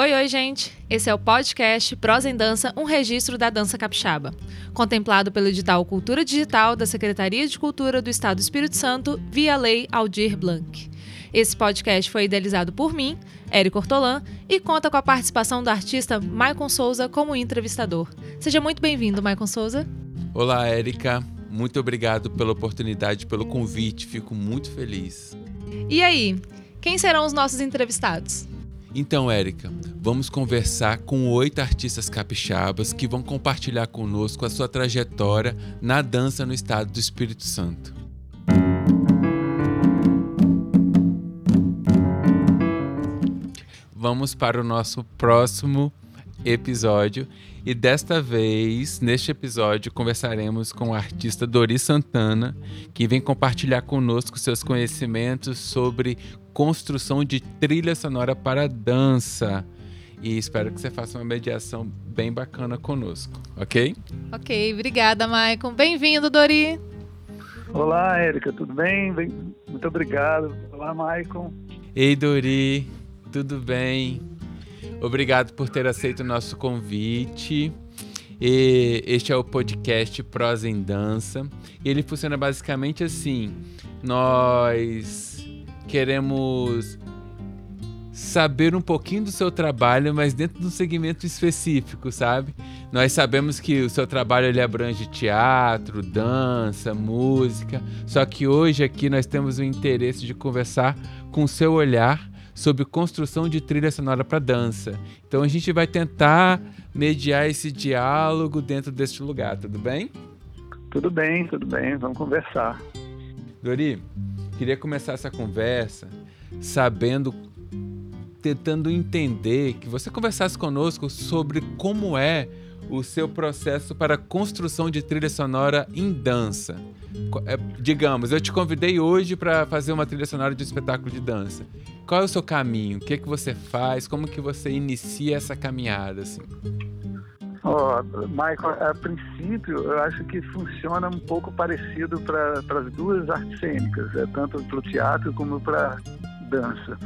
Oi, oi, gente! Esse é o podcast Prosa em Dança, um registro da dança capixaba, contemplado pelo edital Cultura Digital da Secretaria de Cultura do Estado do Espírito Santo via Lei Aldir Blanc. Esse podcast foi idealizado por mim, Érico Ortolan, e conta com a participação do artista Maicon Souza como entrevistador. Seja muito bem-vindo, Maicon Souza. Olá, Érica. Muito obrigado pela oportunidade, pelo convite. Fico muito feliz. E aí, quem serão os nossos entrevistados? Então, Érica, vamos conversar com oito artistas capixabas que vão compartilhar conosco a sua trajetória na dança no estado do Espírito Santo. Vamos para o nosso próximo episódio e desta vez, neste episódio, conversaremos com o artista Dori Santana, que vem compartilhar conosco seus conhecimentos sobre construção de trilha sonora para dança. E espero que você faça uma mediação bem bacana conosco, ok? Ok, obrigada, Maicon. Bem-vindo, Dori. Olá, Érica, tudo bem? Muito obrigado. Olá, Maicon. Ei, Dori, tudo bem? Obrigado por ter aceito o nosso convite. E este é o podcast Prosa em Dança. E ele funciona basicamente assim: nós queremos saber um pouquinho do seu trabalho, mas dentro de um segmento específico, sabe? Nós sabemos que o seu trabalho ele abrange teatro, dança, música, só que hoje aqui nós temos o interesse de conversar com o seu olhar sobre construção de trilha sonora para dança. Então a gente vai tentar mediar esse diálogo dentro deste lugar, tudo bem? Tudo bem, tudo bem, vamos conversar. Dori, Queria começar essa conversa sabendo, tentando entender, que você conversasse conosco sobre como é o seu processo para a construção de trilha sonora em dança. É, digamos, eu te convidei hoje para fazer uma trilha sonora de um espetáculo de dança. Qual é o seu caminho? O que é que você faz? Como que você inicia essa caminhada assim? Oh, Michael, a princípio, eu acho que funciona um pouco parecido para as duas artes cênicas, é, tanto para o teatro como para dança.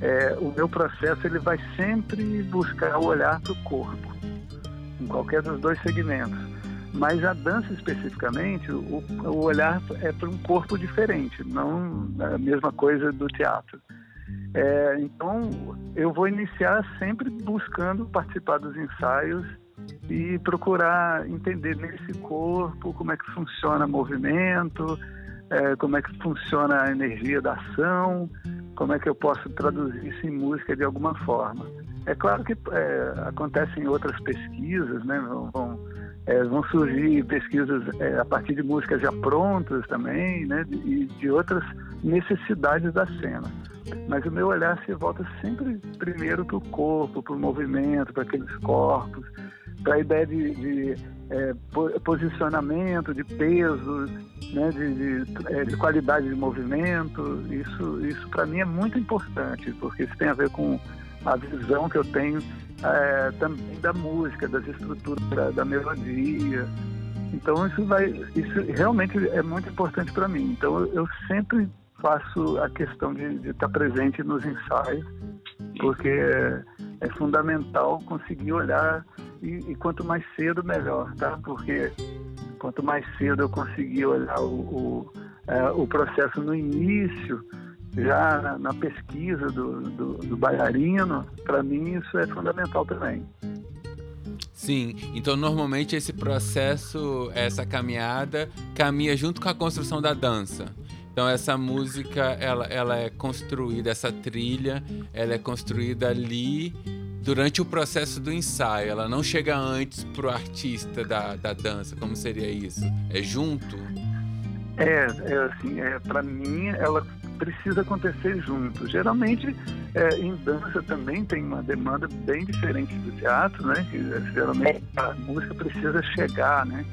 É, o meu processo ele vai sempre buscar o olhar para o corpo, em qualquer dos dois segmentos. Mas a dança especificamente, o, o olhar é para um corpo diferente, não a mesma coisa do teatro. É, então, eu vou iniciar sempre buscando participar dos ensaios e procurar entender nesse corpo como é que funciona movimento, é, como é que funciona a energia da ação, como é que eu posso traduzir isso em música de alguma forma. É claro que é, acontecem outras pesquisas, né? Vão, é, vão surgir pesquisas é, a partir de músicas já prontas também, né? E de outras necessidades da cena. Mas o meu olhar se volta sempre primeiro para o corpo, para o movimento, para aqueles corpos para a ideia de, de é, posicionamento, de peso, né, de, de, é, de, qualidade de movimento. Isso, isso para mim é muito importante, porque isso tem a ver com a visão que eu tenho é, também da música, das estruturas da, da, melodia. Então isso vai, isso realmente é muito importante para mim. Então eu, eu, sempre faço a questão de, estar presente nos ensaios, porque é, é fundamental conseguir olhar e, e, quanto mais cedo, melhor, tá? Porque quanto mais cedo eu conseguir olhar o, o, é, o processo no início, já na, na pesquisa do, do, do bailarino, para mim isso é fundamental também. Sim, então normalmente esse processo, essa caminhada, caminha junto com a construção da dança. Então essa música, ela, ela é construída, essa trilha, ela é construída ali durante o processo do ensaio. Ela não chega antes pro artista da, da dança. Como seria isso? É junto? É, é assim, é, para mim ela precisa acontecer junto. Geralmente é, em dança também tem uma demanda bem diferente do teatro, né? Que é, geralmente a música precisa chegar, né?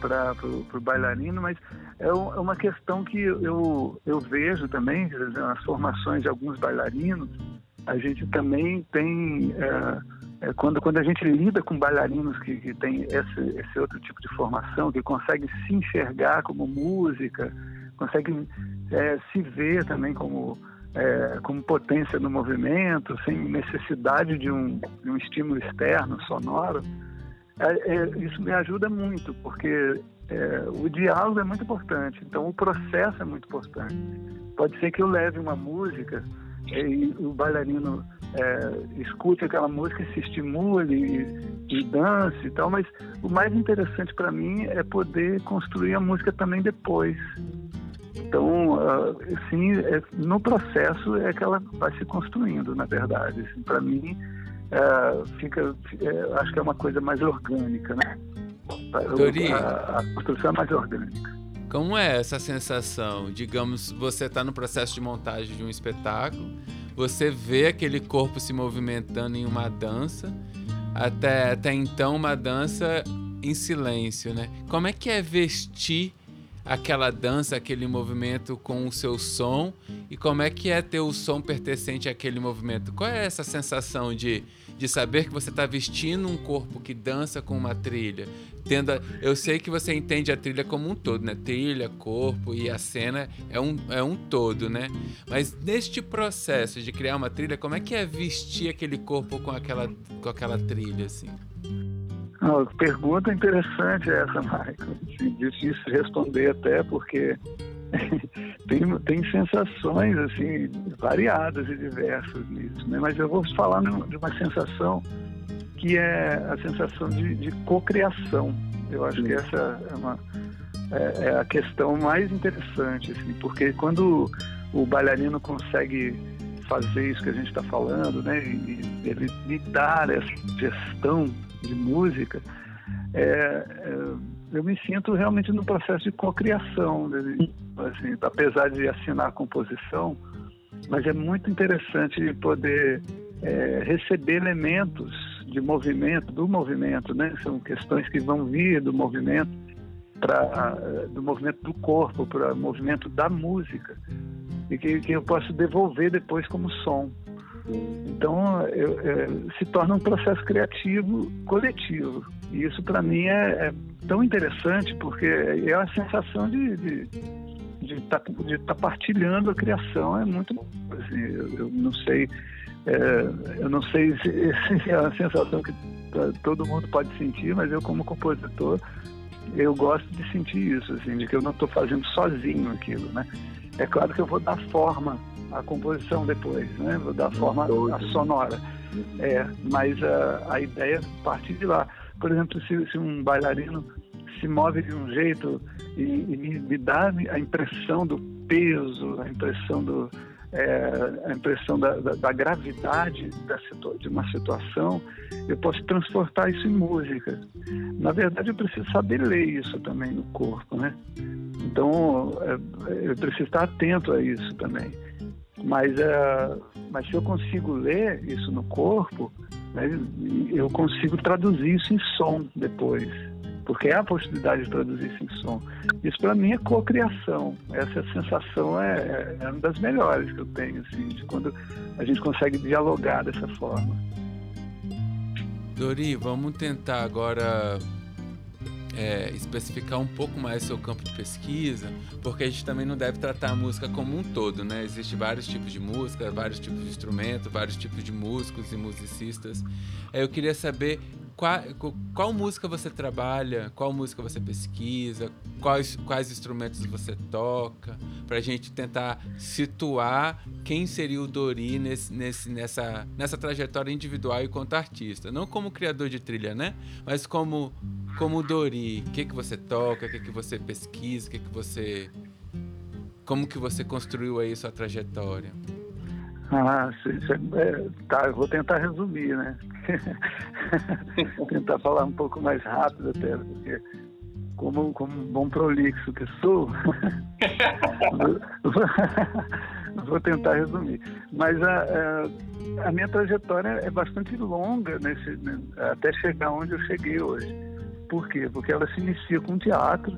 Para o bailarino, mas é, é uma questão que eu, eu vejo também, nas formações de alguns bailarinos, a gente também tem é, é, quando quando a gente lida com bailarinos que, que têm esse, esse outro tipo de formação que conseguem se enxergar como música conseguem é, se ver também como é, como potência no movimento, sem necessidade de um, de um estímulo externo sonoro, é, é, isso me ajuda muito, porque o diálogo é muito importante, então o processo é muito importante. Pode ser que eu leve uma música e o bailarino é, escute aquela música e se estimule e, e dance e tal, mas o mais interessante para mim é poder construir a música também depois. Então, uh, sim, é, no processo é que ela vai se construindo, na verdade. Assim, para mim, uh, fica, é, acho que é uma coisa mais orgânica, né? A, a construção é mais orgânica. Como é essa sensação? Digamos, você está no processo de montagem de um espetáculo, você vê aquele corpo se movimentando em uma dança, até, até então uma dança em silêncio, né? Como é que é vestir aquela dança, aquele movimento com o seu som e como é que é ter o som pertencente àquele movimento? Qual é essa sensação de, de saber que você está vestindo um corpo que dança com uma trilha? Tendo a, eu sei que você entende a trilha como um todo, né? Trilha, corpo e a cena é um, é um todo, né? Mas neste processo de criar uma trilha, como é que é vestir aquele corpo com aquela, com aquela trilha, assim? Não, pergunta interessante essa, Michael. Difícil responder até porque tem, tem sensações assim variadas e diversas nisso, né? Mas eu vou falar de uma sensação que é a sensação de, de cocriação. Eu acho Sim. que essa é, uma, é, é, a questão mais interessante, assim, porque quando o bailarino consegue fazer isso que a gente está falando, né, e ele lidar essa gestão de música, é, é, eu me sinto realmente no processo de cocriação, né? assim, apesar de assinar a composição, mas é muito interessante poder é, receber elementos de movimento, do movimento, né? São questões que vão vir do movimento para do movimento do corpo para o movimento da música e que, que eu posso devolver depois como som. Então, eu, é, se torna um processo criativo coletivo. E isso, para mim, é, é, tão interessante, porque é a sensação de de estar tá, de tá partilhando a criação. É muito assim, eu, eu não sei. É, eu não sei se, se, é uma sensação que todo mundo pode sentir, mas eu como compositor eu gosto de sentir isso, assim, de que eu não estou fazendo sozinho aquilo, né? É claro que eu vou dar forma a composição depois, né? Dar forma sonora. É, mas a, a ideia parte de lá. Por exemplo, se, se um bailarino se move de um jeito e, e, me dá a impressão do peso, a impressão do é, a impressão da, da, da gravidade da de uma situação, eu posso transportar isso em música. Na verdade, eu preciso saber ler isso também no corpo, né? Então, é, eu preciso estar atento a isso também. Mas, uh, mas se eu consigo ler isso no corpo, né, eu consigo traduzir isso em som depois, porque é a possibilidade de traduzir isso em som. Isso para mim é cocriação. Essa sensação é, é, é uma das melhores que eu tenho, assim, de quando a gente consegue dialogar dessa forma. Dori, vamos tentar agora é, especificar um pouco mais seu campo de pesquisa, porque a gente também não deve tratar a música como um todo, né? Existem vários tipos de música, vários tipos de instrumento, vários tipos de músicos e musicistas. É, eu queria saber qual, qual música você trabalha, qual música você pesquisa, quais, quais instrumentos você toca, para a gente tentar situar quem seria o Dori nesse, nesse, nessa, nessa trajetória individual e quanto artista. Não como criador de trilha, né? Mas como, como Dori. O que, que você toca, o que, que você pesquisa, o que, que você. Como que você construiu aí sua trajetória? Ah, é, tá, eu vou tentar resumir, né? tentar falar um pouco mais rápido até, porque como, como bom prolixo que sou, vou tentar resumir. Mas a, a, a, minha trajetória é bastante longa nesse, né, até chegar onde eu cheguei hoje. Por quê? Porque ela se inicia com teatro,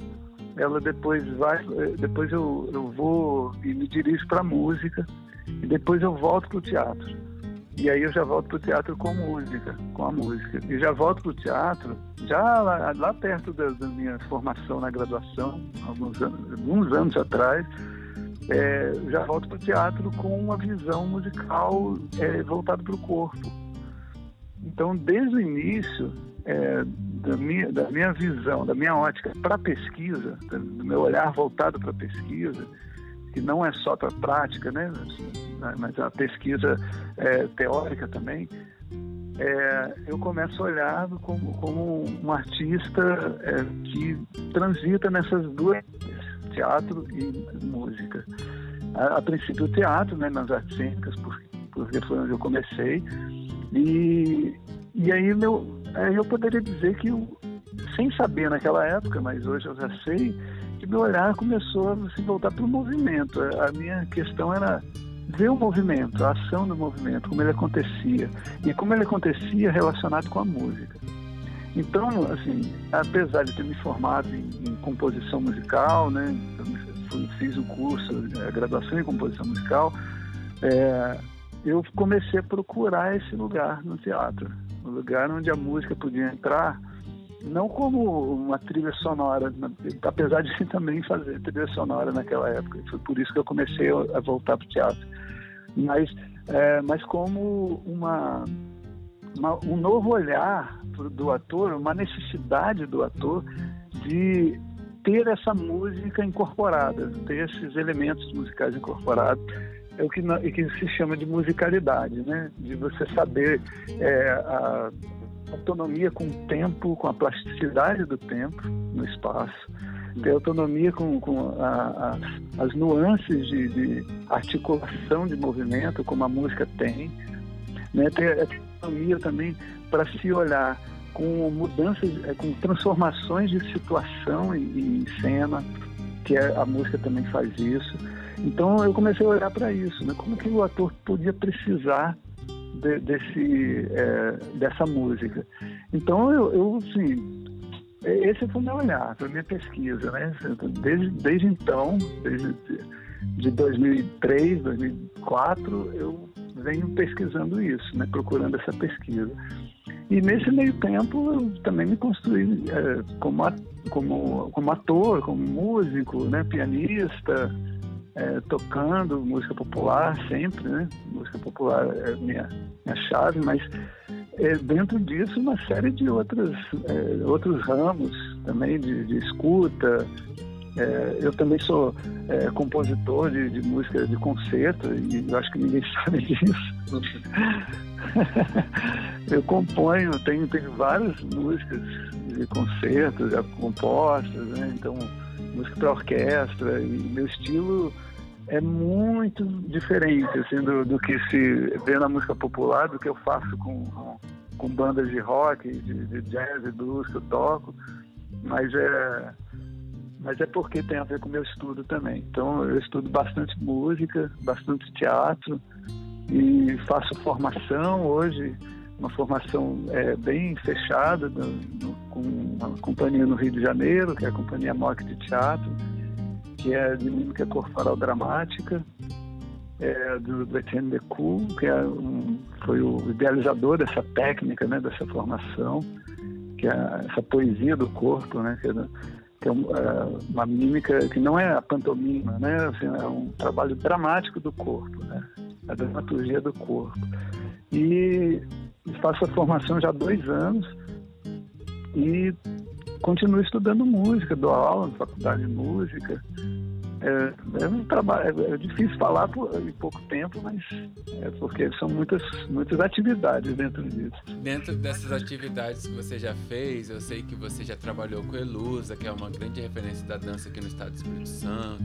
ela depois vai, depois eu, eu vou e me dirijo para música, e depois eu volto para o teatro. E aí eu já volto para o teatro com música, com a música. E já volto para o teatro, já lá, lá perto da, da, minha formação na graduação, alguns anos, alguns anos atrás, é, já volto para o teatro com uma visão musical é, voltada para o corpo. Então, desde o início, é, da, minha, da minha visão, da minha ótica para a pesquisa, do meu olhar voltado para a pesquisa, que não é só para a prática, né, mas a pesquisa é, teórica também, é, eu começo a olhar como, como um artista é, que transita nessas duas teatro e música. A, a princípio o teatro, né, nas artes cênicas, porque, foi onde eu comecei. E, e aí meu, eu poderia dizer que, eu, sem saber naquela época, mas hoje eu já sei, que meu olhar começou a se voltar para o movimento. A minha questão era ver o movimento, a ação do movimento, como ele acontecia. E como ele acontecia relacionado com a música. Então, assim, apesar de ter me formado em, em composição musical, né, eu fiz o curso, a graduação em composição musical, é, eu comecei a procurar esse lugar no teatro, um lugar onde a música podia entrar, não como uma trilha sonora, apesar de também fazer trilha sonora naquela época. Foi por isso que eu comecei a voltar para o teatro, mas, é, mas como uma uma, um novo olhar do ator, uma necessidade do ator de ter essa música incorporada, ter esses elementos musicais incorporados, é o que, que se chama de musicalidade, né? De você saber é, a autonomia com o tempo, com a plasticidade do tempo no espaço, ter autonomia com, com a, a, as nuances de, de, articulação de movimento, como a música tem, né? ter autonomia também para se olhar com mudanças, é, com transformações de situação em, cena, que é, a música também faz isso. Então eu comecei a olhar para isso, né? Como que o ator podia precisar de, desse, é, dessa música? Então eu, eu assim, esse foi o meu olhar, foi minha pesquisa, né? Desde, desde então, desde de 2003, 2004, eu venho pesquisando isso, né, procurando essa pesquisa. E nesse meio tempo eu também me construí é, como, como, como ator, como músico, né, pianista, é, tocando música popular sempre, né? Música popular é minha, minha chave, mas é, dentro disso uma série de outras, é, outros ramos também de, de escuta, é, eu também sou é, compositor de, de, música de concerto e eu acho que ninguém sabe disso. eu componho, tenho, tenho várias músicas de concerto já compostas, né? então música para orquestra e meu estilo é muito diferente assim, do, do, que se vê na música popular, do que eu faço com, com bandas de rock, de, de jazz e blues que eu toco, mas é mas é porque tem a ver com o meu estudo também. Então eu estudo bastante música, bastante teatro e faço formação hoje, uma formação é, bem fechada com uma companhia no Rio de Janeiro, que é a Companhia MOC de Teatro, que é de mímica corporal dramática, é, do, do Etienne Decoux, que é um, foi o idealizador dessa técnica, né, dessa formação, que é essa poesia do corpo, né, que é que é, é uma mímica que não é a pantomima, né? Assim, é um trabalho dramático do corpo, né? A dramaturgia do corpo. E faço a formação já há dois anos e continuo estudando música, dou aula na faculdade de música, é, é um trabalho, é, é, difícil falar por, em pouco tempo, mas é porque são muitas, muitas atividades dentro disso. Dentro dessas atividades que você já fez, eu sei que você já trabalhou com Elusa, que é uma grande referência da dança aqui no estado do Espírito Santo,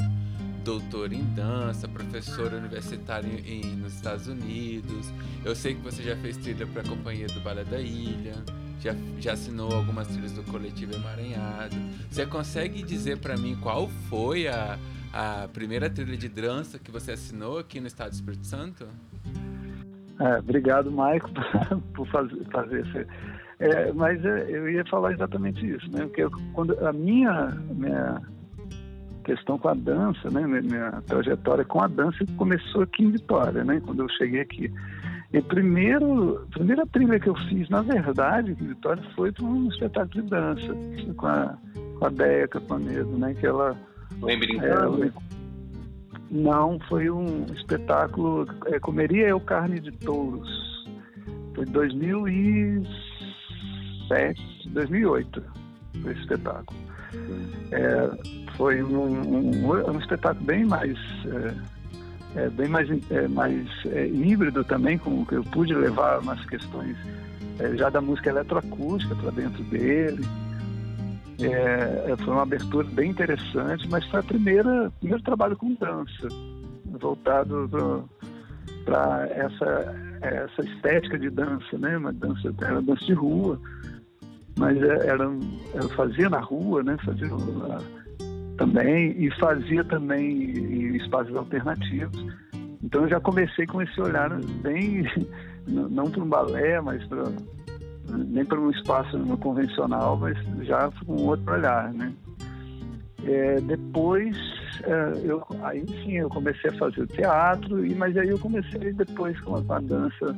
doutora em dança, professora universitária em, nos Estados Unidos. Eu sei que você já fez trilha para a Companhia do Balé da Ilha. Já, já assinou algumas trilhas do coletivo Emaranhado. Você consegue dizer para mim qual foi a, a primeira trilha de dança que você assinou aqui no Estado do Espírito Santo? É, obrigado, Maico, por fazer, fazer. É, mas é, eu ia falar exatamente isso, né? Porque quando a minha, minha questão com a dança, né? Minha trajetória com a dança começou aqui em Vitória, né? Quando eu cheguei aqui. E primeiro, a primeira trilha que eu fiz, na verdade, em Vitória, foi para um espetáculo de dança com a, com a Deia né? Que ela Vem brincando? Não, foi um espetáculo. É, Comeria Eu Carne de Touros. Foi 2007, 2008, esse espetáculo. É, foi um, um, um, espetáculo bem mais. É, é, bem mais, é, mais é, híbrido também, com que eu pude levar umas questões é, já da música eletroacústica para dentro dele. Foi uma abertura bem interessante, mas foi a primeira primeiro trabalho com dança, voltado para essa essa estética de dança, né? Uma dança dança de rua, mas é, era, eu fazia na rua, né? Fazia também e fazia também em espaços alternativos. Então eu já comecei com esse olhar bem não para um balé, mas para nem para um espaço convencional, mas já com outro olhar, né? É, depois, eu, aí sim, eu comecei a fazer o teatro, e, mas aí eu comecei depois com a, dança,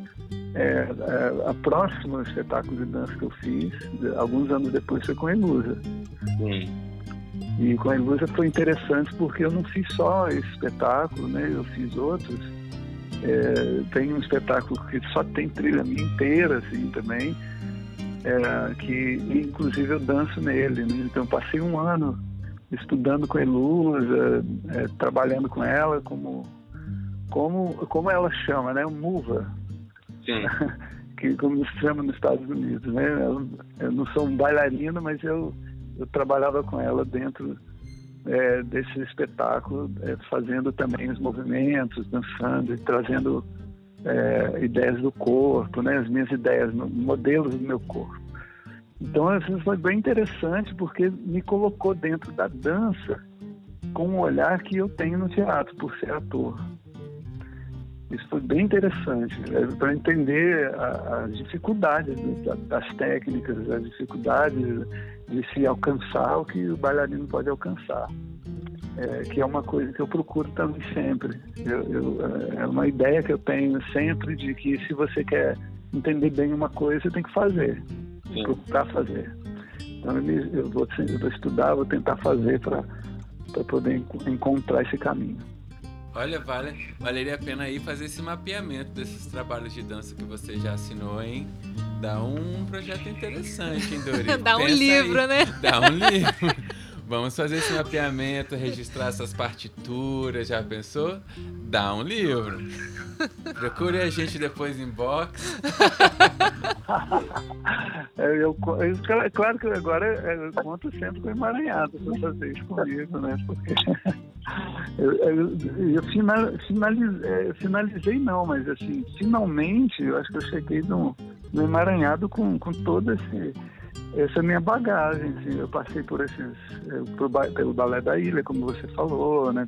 é, é, a próxima espetáculo de dança que eu fiz, alguns anos depois, foi com a Ilusa. Sim. E com a Ilusa foi interessante porque eu não fiz só esse espetáculo, né? Eu fiz outros. É, tem um espetáculo que só tem trilha minha inteira, assim, também é, que inclusive eu danço nele. Né? Então passei um ano estudando com a Elusa, é, trabalhando com ela como como como ela chama, né, muva. Sim. que como se chama nos Estados Unidos, né? Eu, eu, não sou um bailarino, mas eu eu trabalhava com ela dentro é, desse espetáculo, é, fazendo também os movimentos, dançando e trazendo é, ideias do corpo, né? as minhas ideias, modelos do meu corpo. Então, assim, foi bem interessante porque me colocou dentro da dança com um olhar que eu tenho no teatro, por ser ator. Isso foi bem interessante, é, para entender as dificuldades das técnicas, as dificuldades de se alcançar o que o bailarino pode alcançar é, que é uma coisa que eu procuro também sempre. Eu, eu, é uma ideia que eu tenho sempre de que se você quer entender bem uma coisa, você tem que fazer, Sim. procurar fazer. Então eu, eu, vou, eu vou estudar, vou tentar fazer para poder encontrar esse caminho. Olha, vale, valeria a pena aí fazer esse mapeamento desses trabalhos de dança que você já assinou, hein? Dá um projeto interessante, hein, Dori? Dá um livro, aí. né? Dá um livro. Vamos fazer esse mapeamento, registrar essas partituras, já pensou? Dá um livro. Procure a gente depois em box. Eu, eu, claro que agora eu conto sempre com o emaranhado para fazer isso comigo, né? Porque eu, eu, eu final, finalizei, é, finalizei, não, mas assim, finalmente eu acho que eu cheguei no, no emaranhado com, com todo esse essa é a minha bagagem, assim, eu passei por esses, por, pelo balé da ilha, como você falou, né,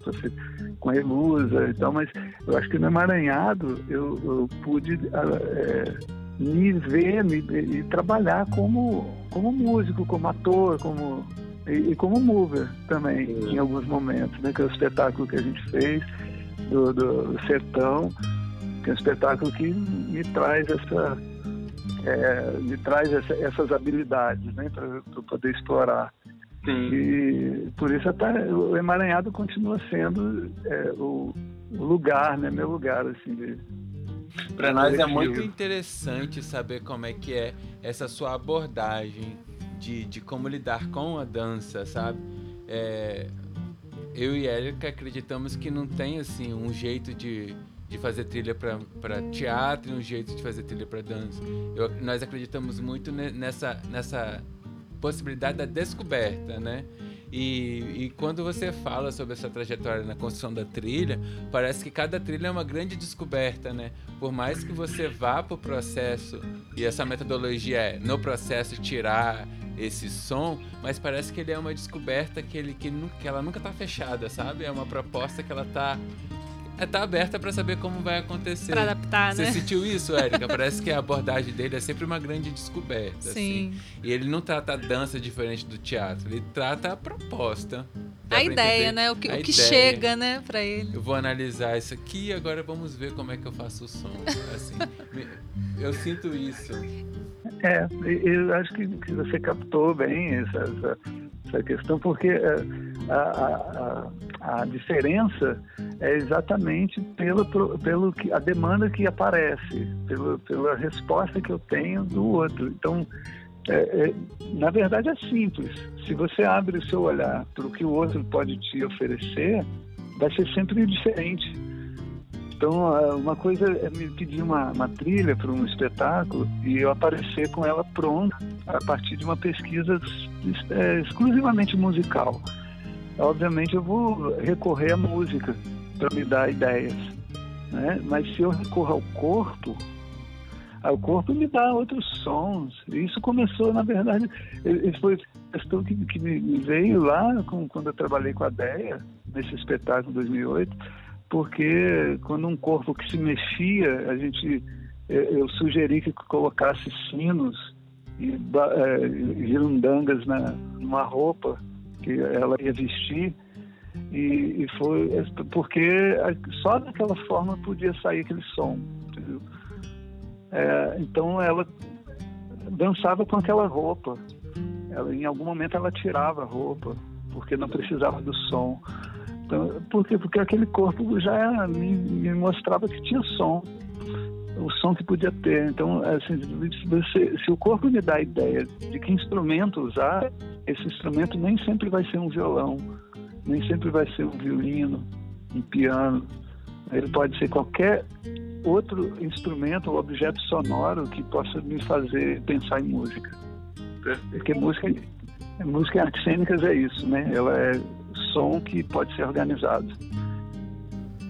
com a Elusa e tal, mas eu acho que no Emaranhado eu, eu pude é, me ver me, e trabalhar como, como músico, como ator, como, e, e como mover também, em alguns momentos, né, que é o espetáculo que a gente fez do, do Sertão, que é um espetáculo que me traz essa é, me traz essa, essas habilidades né, para poder explorar. Sim. E por isso até o emaranhado continua sendo é, o, o, lugar, né, meu lugar assim. De, para nós é muito interessante saber como é que é essa sua abordagem de, de como lidar com a dança, sabe? É, eu e Érica acreditamos que não tem assim um jeito de de fazer trilha para teatro e um jeito de fazer trilha para dança. Eu, nós acreditamos muito nessa, nessa possibilidade da descoberta, né? E, e, quando você fala sobre essa trajetória na construção da trilha, parece que cada trilha é uma grande descoberta, né? Por mais que você vá para o processo, e essa metodologia é no processo tirar esse som, mas parece que ele é uma descoberta que, ele, que, que ela nunca está fechada, sabe? É uma proposta que ela está tá aberta para saber como vai acontecer. Pra adaptar, Você né? Você sentiu isso, Érica? Parece que a abordagem dele é sempre uma grande descoberta. Sim. Assim. E ele não trata a dança diferente do teatro, ele trata a proposta. Dá a ideia, né? O que, o que chega, né, pra ele. Eu vou analisar isso aqui e agora vamos ver como é que eu faço o som. Assim, eu sinto isso. É, eu acho que, que você captou bem essa, essa, essa questão, porque é, a, a, a diferença é exatamente pelo, pelo que, a demanda que aparece, pelo, pela resposta que eu tenho do outro. Então, é, é, na verdade é simples. Se você abre o seu olhar para o que o outro pode te oferecer, vai ser sempre diferente. Então, é, uma coisa é me pedir uma, uma trilha para um espetáculo e eu aparecer com ela pronta a partir de uma pesquisa é, exclusivamente musical. Obviamente, eu vou recorrer à música para me dar ideias, né? mas se eu recorro ao corpo, o corpo me dá outros sons. Isso começou, na verdade, isso foi questão que, que me veio lá com, quando eu trabalhei com a Deia, nesse espetáculo em 2008, porque quando um corpo que se mexia, a gente, é, eu sugeri que colocasse sinos e é, girundangas na, numa roupa que ela ia vestir, e, e foi porque só daquela forma podia sair aquele som? É, então ela dançava com aquela roupa. Ela, em algum momento ela tirava a roupa, porque não precisava do som. Então, por quê? Porque aquele corpo já me, me mostrava que tinha som, o som que podia ter. Então, assim, você, se o corpo me dá a ideia de que instrumento usar, esse instrumento nem sempre vai ser um violão, nem sempre vai ser um violino, um piano. Ele pode ser qualquer outro instrumento ou objeto sonoro que possa me fazer pensar em música. Porque música, música em é isso, né? Ela é som que pode ser organizado.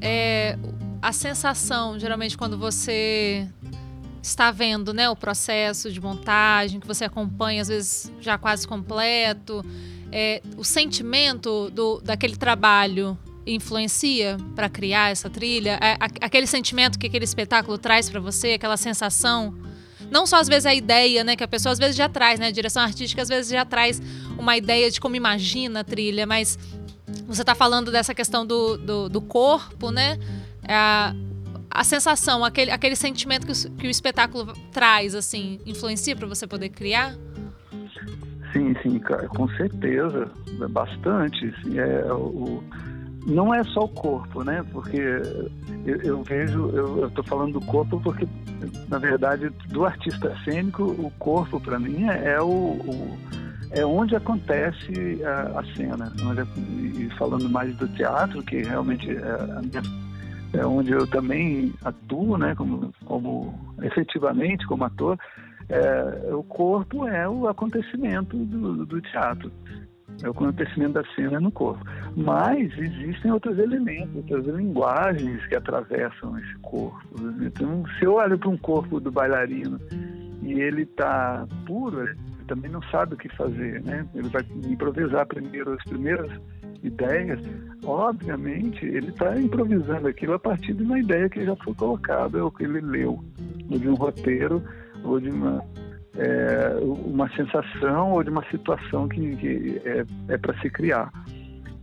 É, a sensação, geralmente, quando você está vendo né, o processo de montagem, que você acompanha, às vezes já quase completo, é, o sentimento do, daquele trabalho influencia para criar essa trilha? É, aquele sentimento que aquele espetáculo traz para você, aquela sensação? Não só às vezes a ideia, né, que a pessoa às vezes já traz, né, a direção artística às vezes já traz uma ideia de como imagina a trilha, mas você está falando dessa questão do, do, do corpo, né? A, a sensação, aquele, aquele sentimento que o, que o espetáculo traz, assim, influencia para você poder criar? Sim, sim, com certeza, bastante. É, o, não é só o corpo, né? Porque eu, eu vejo, eu estou falando do corpo porque, na verdade, do artista cênico, o corpo para mim é, é o, o, é onde acontece a, a cena. Onde, e falando mais do teatro, que realmente é, minha, é, onde eu também atuo, né? Como, como efetivamente como ator, é, o corpo é o acontecimento do, do teatro é o acontecimento da cena no corpo. Mas existem outros elementos, outras linguagens que atravessam esse corpo. Então, se eu olho para um corpo do bailarino e ele está puro, também não sabe o que fazer, né? Ele vai improvisar primeiro as primeiras ideias. Obviamente, ele está improvisando aquilo a partir de uma ideia que já foi colocada, ou que ele leu, ou de um roteiro, ou de uma é, uma sensação ou de uma situação que, que é, é para se criar.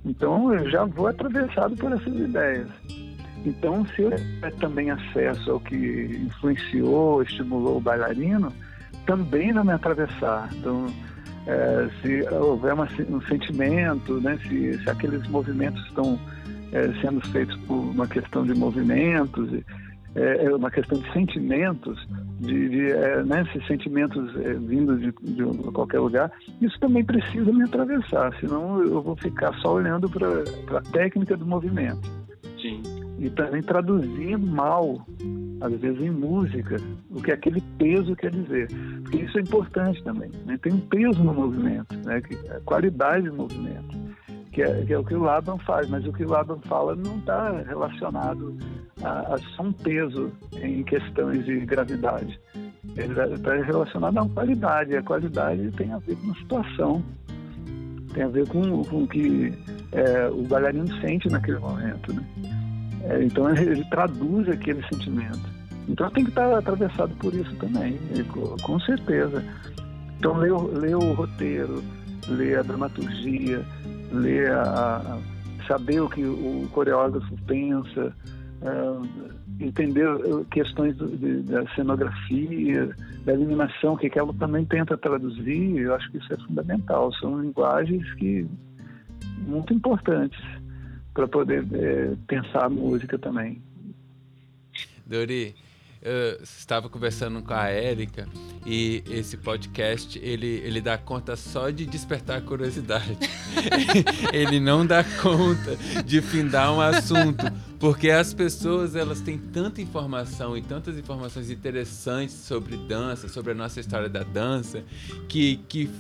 Então eu já vou atravessado por essas ideias. Então, se eu tiver também acesso ao que influenciou, estimulou o bailarino, também vai me atravessar. Então, é, se houver uma, um sentimento, né, se, se aqueles movimentos estão é, sendo feitos por uma questão de movimentos, é, é uma questão de sentimentos, de, de é, né, esses sentimentos é, vindos de, de, qualquer lugar, isso também precisa me atravessar, senão eu vou ficar só olhando para a técnica do movimento. Sim. E também traduzir mal, às vezes em música, o que aquele peso quer dizer. Porque isso é importante também. Né? Tem um peso no movimento, né? a é qualidade do movimento que é, que é, o que o Laban faz, mas o que o Laban fala não está relacionado a, a só um peso em questões de gravidade. Ele está relacionado a uma qualidade, e a qualidade tem a ver com a situação, tem a ver com, com o que é, o bailarino sente naquele momento. Né? É, então ele, traduz aquele sentimento. Então tem que estar atravessado por isso também, com certeza. Então lê, lê o roteiro, lê a dramaturgia, ler, a, a saber o que o coreógrafo pensa, é, entender questões do, de, da cenografia, da iluminação, que, que ela também tenta traduzir, eu acho que isso é fundamental. São linguagens que muito importantes para poder é, pensar a música também. Dori, eu estava conversando com a Érica e esse podcast ele, ele dá conta só de despertar a curiosidade. ele não dá conta de findar um assunto, porque as pessoas elas têm tanta informação e tantas informações interessantes sobre dança, sobre a nossa história da dança, que, que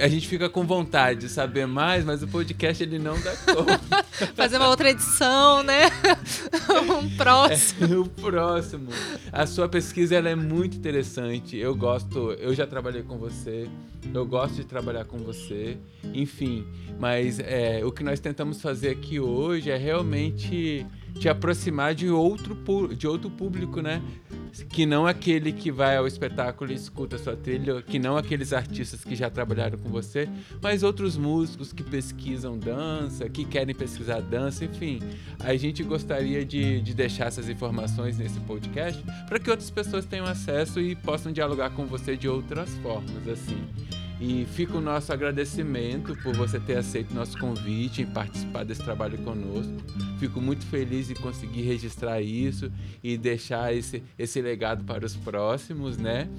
a gente fica com vontade de saber mais, mas o podcast ele não dá conta. Fazer uma outra edição, né? um próximo. É, o próximo. A sua pesquisa ela é muito interessante. Eu gosto, eu já trabalhei com você, eu gosto de trabalhar com você, enfim. Mas é, o que nós tentamos fazer aqui hoje é realmente te aproximar de outro, de outro público, né? Que não aquele que vai ao espetáculo e escuta a sua trilha, que não aqueles artistas que já trabalharam com você, mas outros músicos que pesquisam dança, que querem pesquisar dança, enfim. A gente gostaria de, de deixar essas informações nesse podcast para que outras pessoas tenham acesso e possam dialogar com você de outras formas, assim. E fica o nosso agradecimento por você ter aceito nosso convite em participar desse trabalho conosco. Fico muito feliz em conseguir registrar isso e deixar esse, esse legado para os próximos, né?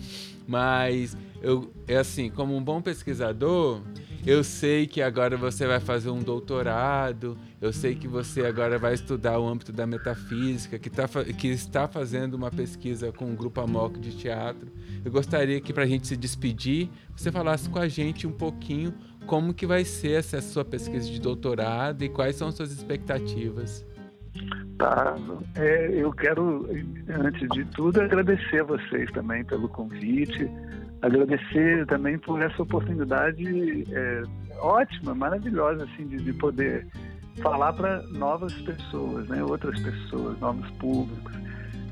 Mas eu, é assim, como um bom pesquisador, eu sei que agora você vai fazer um doutorado, eu sei que você agora vai estudar o âmbito da metafísica, que, tá, que está fazendo uma pesquisa com o grupo Amok de teatro. Eu gostaria que, para a gente se despedir, você falasse com a gente um pouquinho como que vai ser essa sua pesquisa de doutorado e quais são suas expectativas. Tá, é, eu quero, antes de tudo, agradecer a vocês também pelo convite, agradecer também por essa oportunidade é, ótima, maravilhosa, assim, de, de poder falar para novas pessoas, né, outras pessoas, novos públicos.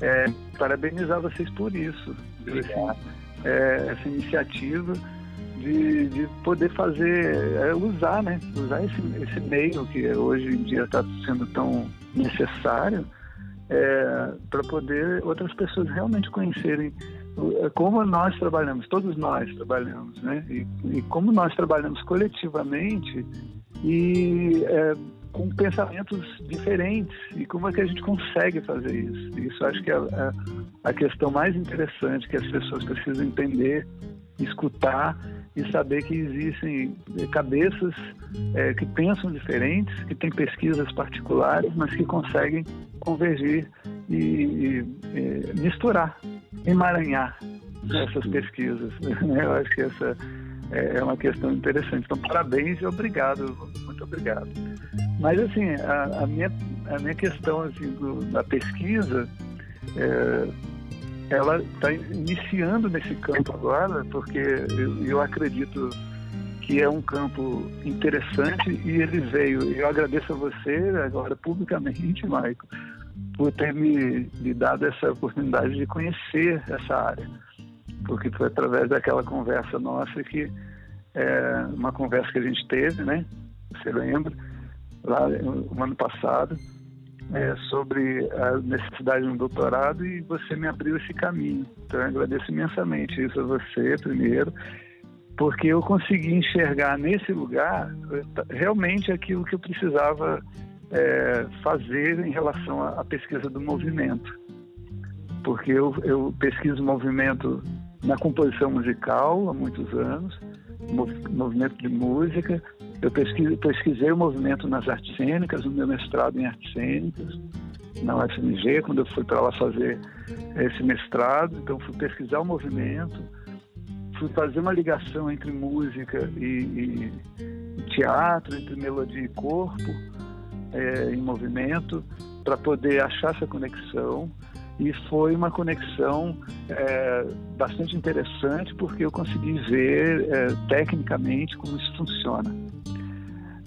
É, parabenizar vocês por isso, assim, é, essa iniciativa de, de poder fazer, é, usar, né, usar esse, esse meio que hoje em dia está sendo tão necessário é, para poder outras pessoas realmente conhecerem como nós trabalhamos, todos nós trabalhamos, né? E, e como nós trabalhamos coletivamente e é, com pensamentos diferentes e como é que a gente consegue fazer isso. Isso acho que é a, a questão mais interessante que as pessoas precisam entender, escutar e saber que existem é, cabeças é, que pensam diferentes, que têm pesquisas particulares, mas que conseguem convergir e, e, e misturar, emaranhar essas pesquisas. Eu acho que essa é, é uma questão interessante. Então, parabéns e obrigado, muito obrigado. Mas, assim, a, a minha, a minha questão assim, do, da pesquisa, é, ela está iniciando nesse campo agora, porque eu, eu acredito que é um campo interessante e ele veio. Eu agradeço a você agora publicamente, Maico, por ter me, me dado essa oportunidade de conhecer essa área porque foi através daquela conversa nossa que é, uma conversa que a gente teve, né? Você lembra? Lá no ano passado, é, sobre a necessidade de um doutorado e você me abriu esse caminho. Então eu agradeço imensamente isso a você, primeiro, porque eu consegui enxergar nesse lugar realmente aquilo que eu precisava é, fazer em relação à pesquisa do movimento. Porque eu, eu pesquiso movimento na composição musical há muitos anos, movimento de música. Eu pesquisei, pesquisei o movimento nas artes cênicas, no meu mestrado em artes cênicas, na UFMG, quando eu fui para lá fazer esse mestrado. Então, fui pesquisar o movimento, fui fazer uma ligação entre música e, e teatro, entre melodia e corpo, é, em movimento, para poder achar essa conexão e foi uma conexão é, bastante interessante porque eu consegui ver é, tecnicamente como isso funciona.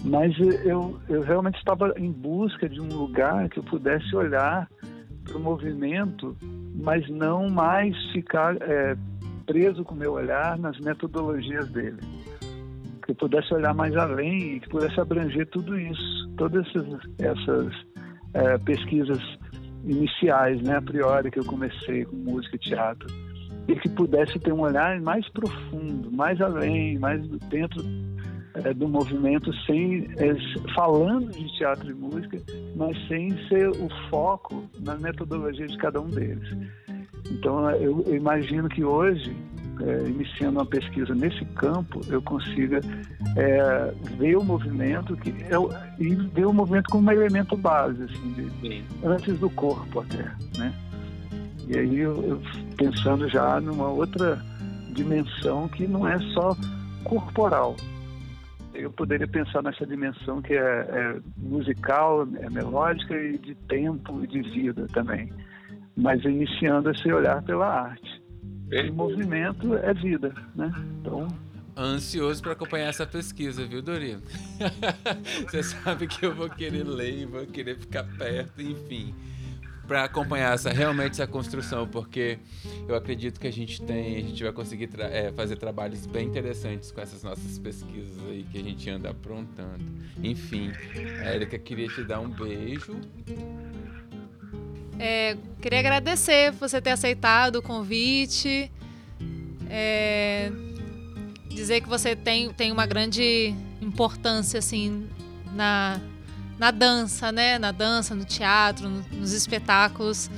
Mas eu, eu realmente estava em busca de um lugar que eu pudesse olhar para o movimento, mas não mais ficar é, preso com o meu olhar nas metodologias dele. Que pudesse olhar mais além e que pudesse abranger tudo isso, todas essas, essas é, pesquisas iniciais, né, a priori, que eu comecei com música e teatro, e que pudesse ter um olhar mais profundo, mais além, mais dentro é, do movimento sem é, falando de teatro e música, mas sem ser o foco na metodologia de cada um deles. Então eu, eu imagino que hoje, é, iniciando uma pesquisa nesse campo, eu consiga é, ver o movimento que é, e ver o movimento como um elemento base, assim, de, antes do corpo até, né? E aí eu, eu pensando já numa outra dimensão que não é só corporal, eu poderia pensar nessa dimensão que é, é, musical, é melódica e de tempo e de vida também. Mas iniciando esse olhar pela arte. E movimento é vida, né? Então. Ansioso para acompanhar essa pesquisa, viu, Dori? Você sabe que eu vou querer ler, vou querer ficar perto, enfim para acompanhar essa, realmente essa construção, porque eu acredito que a gente tem, a gente vai conseguir tra é, fazer trabalhos bem interessantes com essas nossas pesquisas aí que a gente anda aprontando. Enfim, a Erika queria te dar um beijo. É, queria agradecer você ter aceitado o convite. É, dizer que você tem, tem uma grande importância assim na na dança, né? Na dança, no teatro, no, nos espetáculos.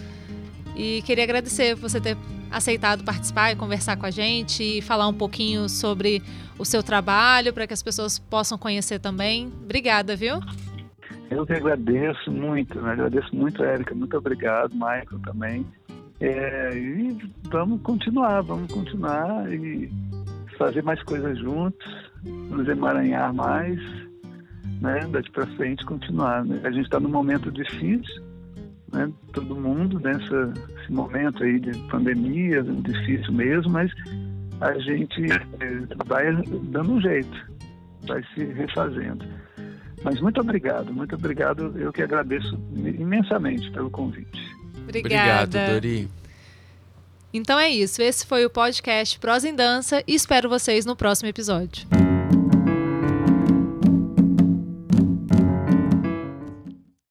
E queria agradecer você ter aceitado participar e conversar com a gente e falar um pouquinho sobre o seu trabalho para que as pessoas possam conhecer também. Obrigada, viu? Eu que agradeço muito, né? agradeço muito, Érica. Muito obrigado, Michael também. É, e vamos continuar, vamos continuar e fazer mais coisas juntos, nos emaranhar mais né, daqui para frente continuar. Né? A gente está num momento difícil, né, todo mundo nesse momento aí de pandemia, difícil mesmo, mas a gente é, vai dando um jeito, vai se refazendo. Mas muito obrigado, muito obrigado. Eu que agradeço imensamente pelo convite. Obrigada. Obrigado, Dori. Então é isso. Esse foi o podcast Prosa em Dança e espero vocês no próximo episódio.